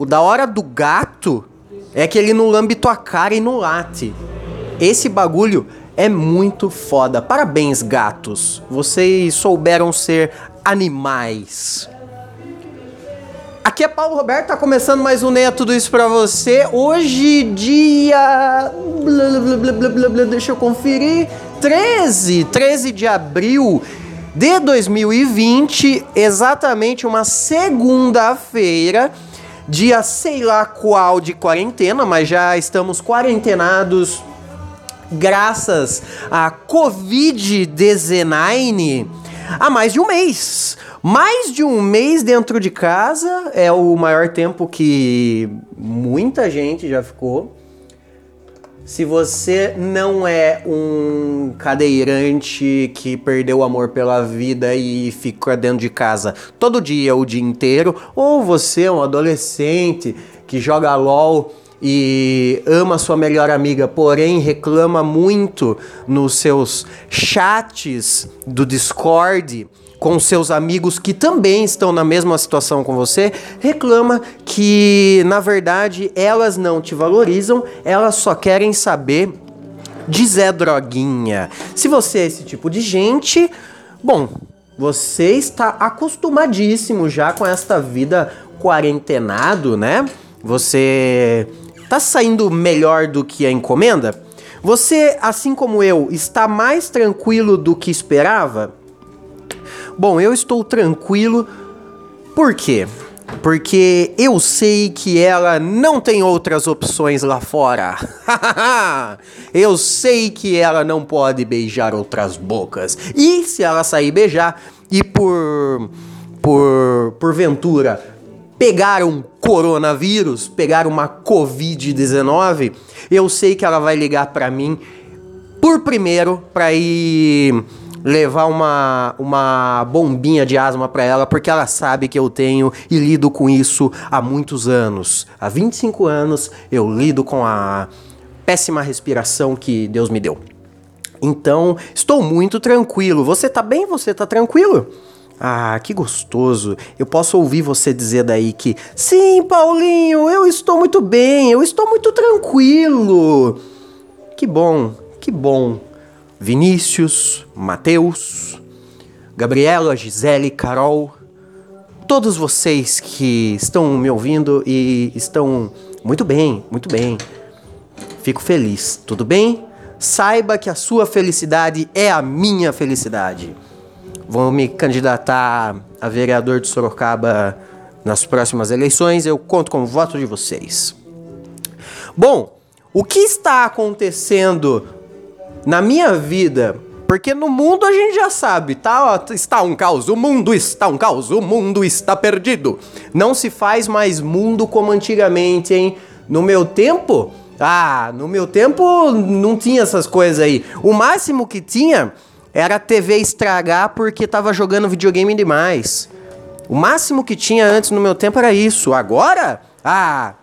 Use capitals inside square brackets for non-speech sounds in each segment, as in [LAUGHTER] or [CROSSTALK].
O da hora do gato é que ele não lambe tua cara e não late. Esse bagulho é muito foda. Parabéns, gatos. Vocês souberam ser animais. Aqui é Paulo Roberto, tá começando mais um Neia Tudo Isso pra você. Hoje, dia. Deixa eu conferir. 13, 13 de abril de 2020, exatamente uma segunda-feira, dia sei lá qual de quarentena, mas já estamos quarentenados graças à Covid-19 há mais de um mês. Mais de um mês dentro de casa é o maior tempo que muita gente já ficou. Se você não é um cadeirante que perdeu o amor pela vida e fica dentro de casa todo dia, o dia inteiro, ou você é um adolescente que joga LOL e ama sua melhor amiga, porém reclama muito nos seus chats do Discord com seus amigos que também estão na mesma situação com você, reclama que na verdade elas não te valorizam, elas só querem saber de Zé Droguinha. Se você é esse tipo de gente, bom, você está acostumadíssimo já com esta vida quarentenado, né? Você tá saindo melhor do que a encomenda? Você, assim como eu, está mais tranquilo do que esperava? Bom, eu estou tranquilo. Por quê? Porque eu sei que ela não tem outras opções lá fora. [LAUGHS] eu sei que ela não pode beijar outras bocas. E se ela sair beijar e por por porventura pegar um coronavírus, pegar uma COVID-19, eu sei que ela vai ligar para mim por primeiro para ir levar uma, uma bombinha de asma para ela, porque ela sabe que eu tenho e lido com isso há muitos anos. Há 25 anos eu lido com a péssima respiração que Deus me deu. Então, estou muito tranquilo. Você tá bem? Você tá tranquilo? Ah, que gostoso. Eu posso ouvir você dizer daí que, sim, Paulinho, eu estou muito bem, eu estou muito tranquilo. Que bom, que bom. Vinícius, Mateus, Gabriela, Gisele, Carol, todos vocês que estão me ouvindo e estão muito bem, muito bem. Fico feliz, tudo bem? Saiba que a sua felicidade é a minha felicidade. Vou me candidatar a vereador de Sorocaba nas próximas eleições. Eu conto com o voto de vocês. Bom, o que está acontecendo na minha vida, porque no mundo a gente já sabe, tá? Está um caos, o mundo está um caos, o mundo está perdido. Não se faz mais mundo como antigamente, hein? No meu tempo, ah, no meu tempo não tinha essas coisas aí. O máximo que tinha era a TV estragar porque tava jogando videogame demais. O máximo que tinha antes no meu tempo era isso. Agora, ah,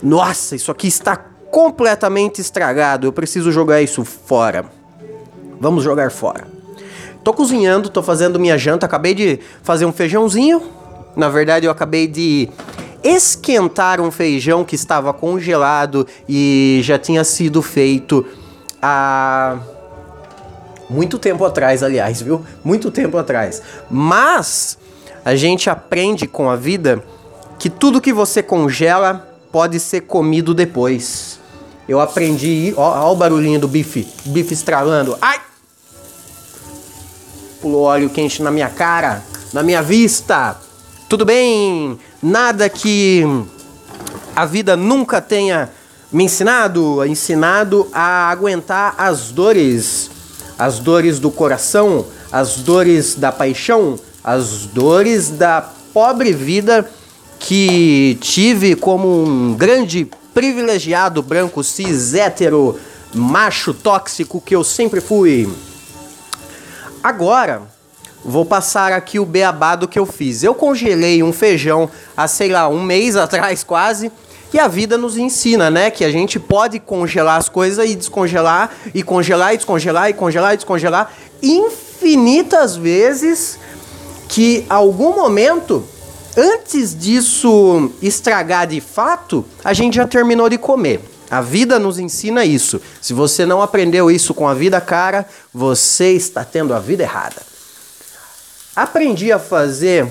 nossa, isso aqui está completamente estragado. Eu preciso jogar isso fora. Vamos jogar fora. Tô cozinhando, tô fazendo minha janta. Acabei de fazer um feijãozinho. Na verdade, eu acabei de esquentar um feijão que estava congelado e já tinha sido feito há muito tempo atrás, aliás, viu? Muito tempo atrás. Mas a gente aprende com a vida que tudo que você congela pode ser comido depois. Eu aprendi. Ó, ó o barulhinho do bife. Bife estralando. Ai! Pulou óleo quente na minha cara, na minha vista. Tudo bem? Nada que a vida nunca tenha me ensinado, ensinado a aguentar as dores, as dores do coração, as dores da paixão, as dores da pobre vida que tive como um grande privilegiado branco cis hétero macho tóxico que eu sempre fui. Agora, vou passar aqui o beabado que eu fiz. Eu congelei um feijão há, sei lá, um mês [LAUGHS] atrás quase. E a vida nos ensina, né? Que a gente pode congelar as coisas e descongelar, e congelar e descongelar, e congelar e descongelar infinitas vezes que algum momento antes disso estragar de fato, a gente já terminou de comer. A vida nos ensina isso. Se você não aprendeu isso com a vida cara, você está tendo a vida errada. Aprendi a fazer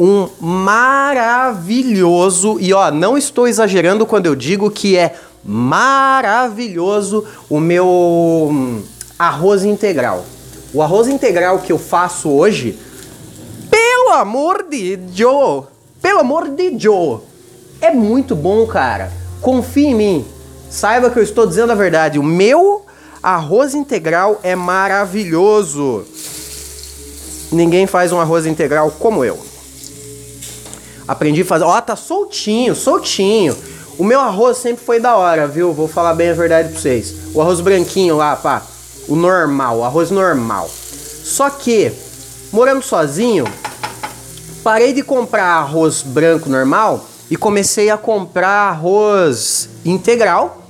um maravilhoso, e ó, não estou exagerando quando eu digo que é maravilhoso o meu hum, arroz integral. O arroz integral que eu faço hoje pelo amor de Joe, pelo amor de Joe, é muito bom, cara. Confie em mim. Saiba que eu estou dizendo a verdade. O meu arroz integral é maravilhoso. Ninguém faz um arroz integral como eu. Aprendi a fazer. Ó, tá soltinho, soltinho. O meu arroz sempre foi da hora, viu? Vou falar bem a verdade pra vocês. O arroz branquinho lá, pá. O normal, o arroz normal. Só que, morando sozinho, Parei de comprar arroz branco normal e comecei a comprar arroz integral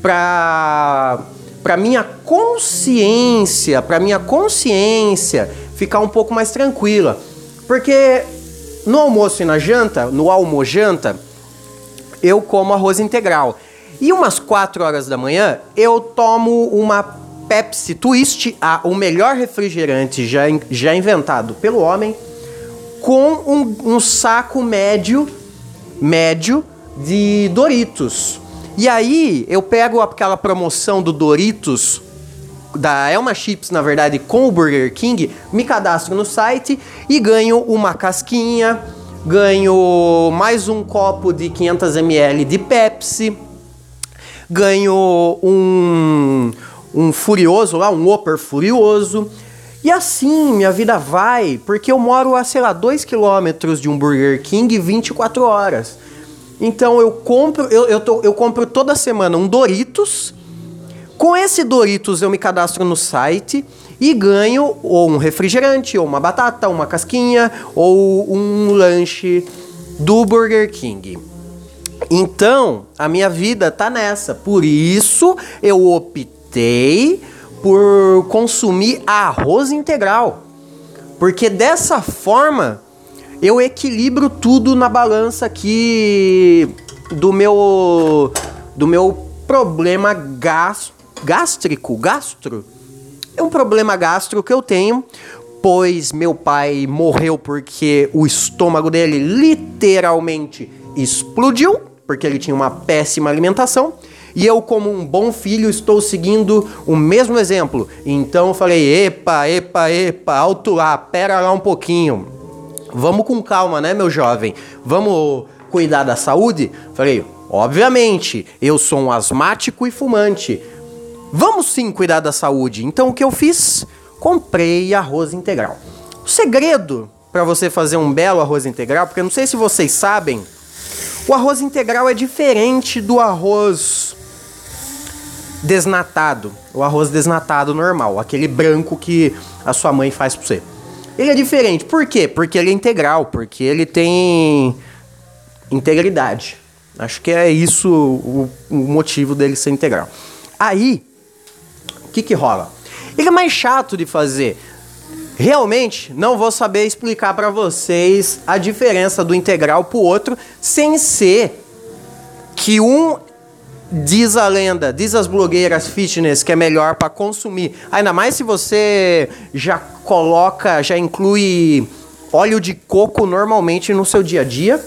para para minha consciência, para minha consciência ficar um pouco mais tranquila. Porque no almoço e na janta, no almojanta, eu como arroz integral. E umas 4 horas da manhã, eu tomo uma Pepsi Twist, a, o melhor refrigerante já, já inventado pelo homem com um, um saco médio, médio de Doritos. E aí eu pego aquela promoção do Doritos da Elma Chips, na verdade, com o Burger King, me cadastro no site e ganho uma casquinha, ganho mais um copo de 500 ml de Pepsi, ganho um um furioso lá, um Whopper furioso e assim minha vida vai, porque eu moro a, sei lá, 2 quilômetros de um Burger King 24 horas. Então eu compro, eu, eu, tô, eu compro toda semana um Doritos. Com esse Doritos eu me cadastro no site e ganho ou um refrigerante, ou uma batata, uma casquinha, ou um lanche do Burger King. Então, a minha vida tá nessa. Por isso eu optei por consumir arroz integral. Porque dessa forma eu equilibro tudo na balança aqui do meu do meu problema gas, gástrico, gastro. É um problema gastro que eu tenho, pois meu pai morreu porque o estômago dele literalmente explodiu, porque ele tinha uma péssima alimentação. E eu, como um bom filho, estou seguindo o mesmo exemplo. Então eu falei: epa, epa, epa, alto lá, pera lá um pouquinho. Vamos com calma, né, meu jovem? Vamos cuidar da saúde? Falei: obviamente, eu sou um asmático e fumante. Vamos sim cuidar da saúde. Então o que eu fiz? Comprei arroz integral. O segredo para você fazer um belo arroz integral, porque eu não sei se vocês sabem, o arroz integral é diferente do arroz desnatado, o arroz desnatado normal, aquele branco que a sua mãe faz pra você. Ele é diferente, por quê? Porque ele é integral, porque ele tem integridade. Acho que é isso o, o motivo dele ser integral. Aí, o que que rola? Ele é mais chato de fazer. Realmente, não vou saber explicar para vocês a diferença do integral pro outro, sem ser que um Diz a lenda, diz as blogueiras fitness que é melhor para consumir. Ainda mais se você já coloca, já inclui óleo de coco normalmente no seu dia a dia.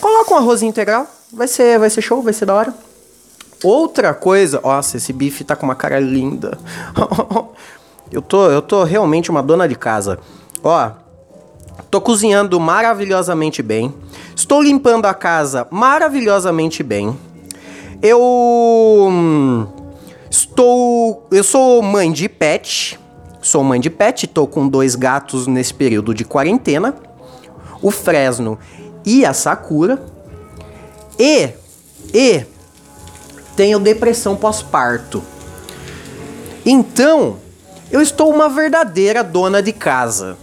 Coloca um arroz integral, vai ser, vai ser show, vai ser da hora. Outra coisa, nossa, esse bife tá com uma cara linda. [LAUGHS] eu tô, eu tô realmente uma dona de casa. Ó, tô cozinhando maravilhosamente bem. Estou limpando a casa maravilhosamente bem. Eu hum, estou. Eu sou mãe de pet. Sou mãe de pet, estou com dois gatos nesse período de quarentena. O Fresno e a Sakura. E. E. Tenho depressão pós-parto. Então, eu estou uma verdadeira dona de casa.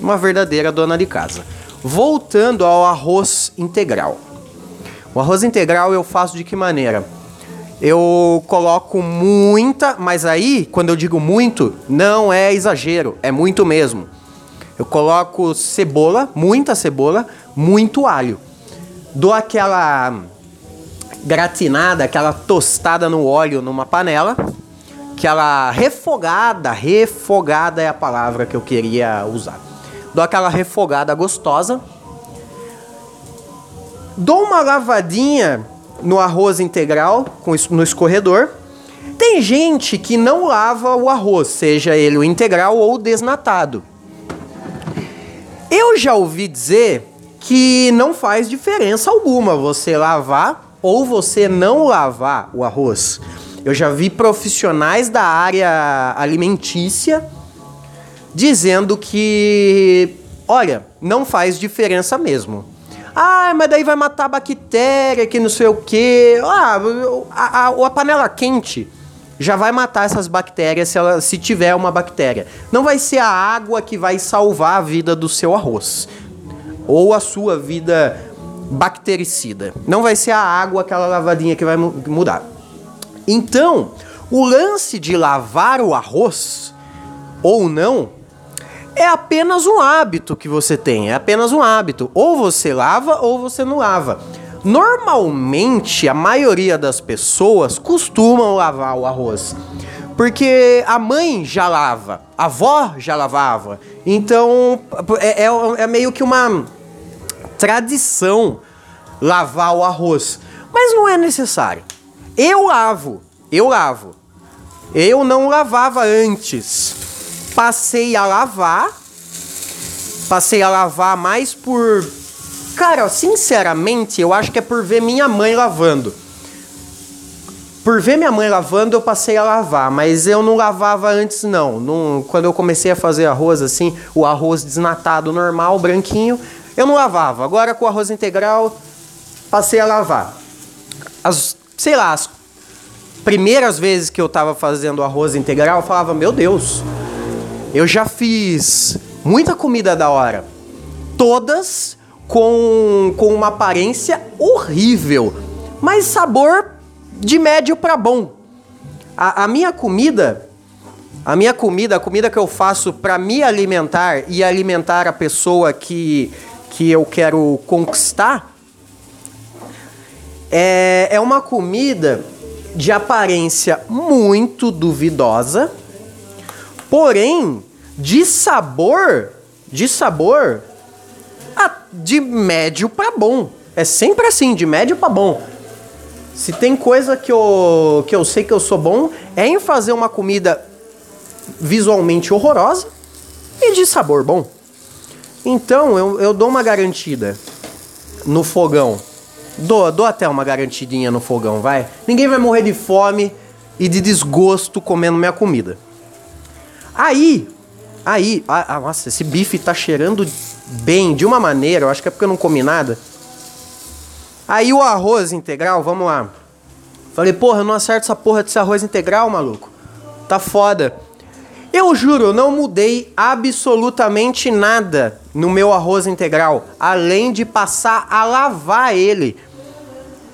Uma verdadeira dona de casa. Voltando ao arroz integral. O arroz integral eu faço de que maneira? Eu coloco muita, mas aí, quando eu digo muito, não é exagero, é muito mesmo. Eu coloco cebola, muita cebola, muito alho. Dou aquela gratinada, aquela tostada no óleo numa panela, aquela refogada, refogada é a palavra que eu queria usar. Dou aquela refogada gostosa. Dou uma lavadinha no arroz integral no escorredor. Tem gente que não lava o arroz, seja ele o integral ou o desnatado. Eu já ouvi dizer que não faz diferença alguma você lavar ou você não lavar o arroz. Eu já vi profissionais da área alimentícia dizendo que, olha, não faz diferença mesmo. Ah, mas daí vai matar a bactéria, que não sei o quê. Ah, a, a, a panela quente já vai matar essas bactérias se, ela, se tiver uma bactéria. Não vai ser a água que vai salvar a vida do seu arroz ou a sua vida bactericida. Não vai ser a água, aquela lavadinha que vai mudar. Então, o lance de lavar o arroz ou não é apenas um hábito que você tem, é apenas um hábito. Ou você lava ou você não lava. Normalmente, a maioria das pessoas costumam lavar o arroz. Porque a mãe já lava, a avó já lavava. Então, é, é, é meio que uma tradição lavar o arroz. Mas não é necessário. Eu lavo, eu lavo. Eu não lavava antes. Passei a lavar. Passei a lavar mais por Cara, sinceramente, eu acho que é por ver minha mãe lavando. Por ver minha mãe lavando, eu passei a lavar, mas eu não lavava antes, não. não. Quando eu comecei a fazer arroz assim, o arroz desnatado normal, branquinho, eu não lavava. Agora com o arroz integral, passei a lavar. As, sei lá, as primeiras vezes que eu tava fazendo arroz integral, eu falava, meu Deus, eu já fiz muita comida da hora. Todas com, com uma aparência horrível, mas sabor de médio para bom. A, a, minha comida, a minha comida, a comida que eu faço para me alimentar e alimentar a pessoa que, que eu quero conquistar, é, é uma comida de aparência muito duvidosa, porém de sabor, de sabor de médio para bom. É sempre assim, de médio para bom. Se tem coisa que eu, que eu sei que eu sou bom, é em fazer uma comida visualmente horrorosa e de sabor bom. Então eu, eu dou uma garantida no fogão. Dou, dou até uma garantidinha no fogão, vai. Ninguém vai morrer de fome e de desgosto comendo minha comida. Aí, aí, ah, nossa, esse bife tá cheirando bem, de uma maneira, eu acho que é porque eu não comi nada. Aí o arroz integral, vamos lá. Falei, porra, eu não acerto essa porra desse arroz integral, maluco. Tá foda. Eu juro, eu não mudei absolutamente nada no meu arroz integral, além de passar a lavar ele.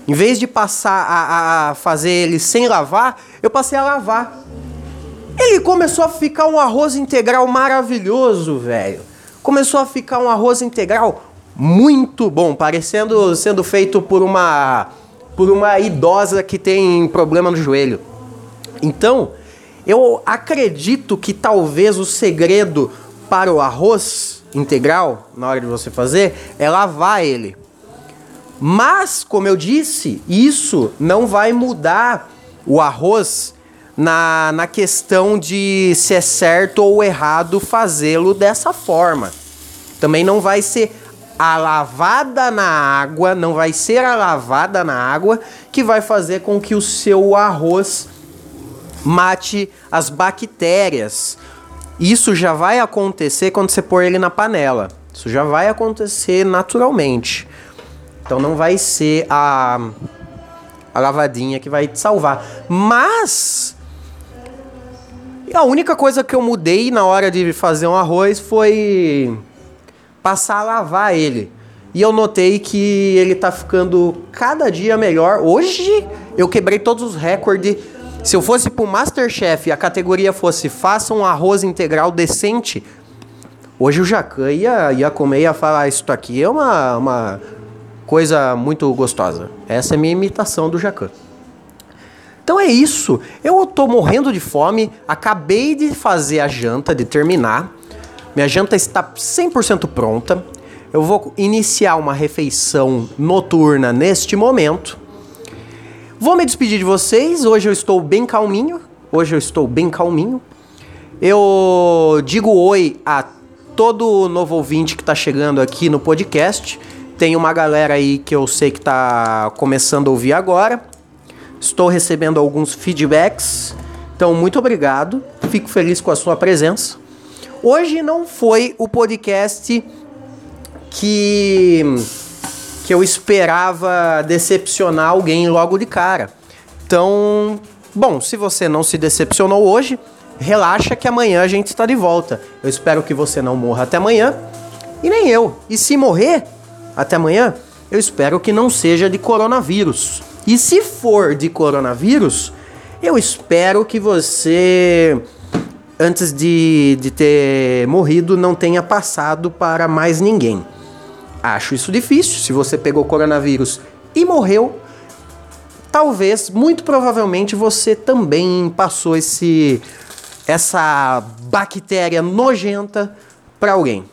Em vez de passar a, a fazer ele sem lavar, eu passei a lavar. Ele começou a ficar um arroz integral maravilhoso, velho começou a ficar um arroz integral muito bom, parecendo sendo feito por uma por uma idosa que tem problema no joelho. Então, eu acredito que talvez o segredo para o arroz integral, na hora de você fazer, é lavar ele. Mas, como eu disse, isso não vai mudar o arroz na, na questão de se é certo ou errado fazê-lo dessa forma. Também não vai ser a lavada na água, não vai ser a lavada na água que vai fazer com que o seu arroz mate as bactérias. Isso já vai acontecer quando você pôr ele na panela. Isso já vai acontecer naturalmente. Então não vai ser a, a lavadinha que vai te salvar. Mas a única coisa que eu mudei na hora de fazer um arroz foi passar a lavar ele. E eu notei que ele tá ficando cada dia melhor. Hoje eu quebrei todos os recordes. Se eu fosse pro Masterchef e a categoria fosse faça um arroz integral decente, Hoje o Jacan ia, ia comer e ia falar: Isso aqui é uma, uma coisa muito gostosa. Essa é a minha imitação do Jacan. Então é isso. Eu tô morrendo de fome. Acabei de fazer a janta, de terminar. Minha janta está 100% pronta. Eu vou iniciar uma refeição noturna neste momento. Vou me despedir de vocês. Hoje eu estou bem calminho. Hoje eu estou bem calminho. Eu digo oi a todo novo ouvinte que está chegando aqui no podcast. Tem uma galera aí que eu sei que está começando a ouvir agora. Estou recebendo alguns feedbacks. Então, muito obrigado. Fico feliz com a sua presença. Hoje não foi o podcast que que eu esperava decepcionar alguém logo de cara. Então, bom, se você não se decepcionou hoje, relaxa que amanhã a gente está de volta. Eu espero que você não morra até amanhã e nem eu. E se morrer até amanhã, eu espero que não seja de coronavírus. E se for de coronavírus, eu espero que você, antes de, de ter morrido, não tenha passado para mais ninguém. Acho isso difícil. Se você pegou coronavírus e morreu, talvez, muito provavelmente, você também passou esse essa bactéria nojenta para alguém.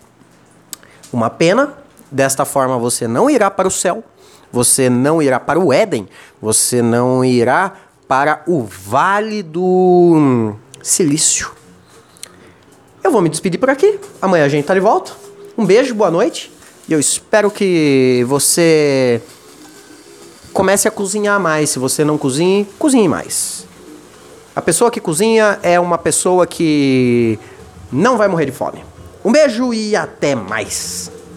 Uma pena. Desta forma, você não irá para o céu você não irá para o Éden, você não irá para o Vale do Silício. Eu vou me despedir por aqui. Amanhã a gente tá de volta. Um beijo, boa noite. E eu espero que você comece a cozinhar mais. Se você não cozinhe, cozinhe mais. A pessoa que cozinha é uma pessoa que não vai morrer de fome. Um beijo e até mais.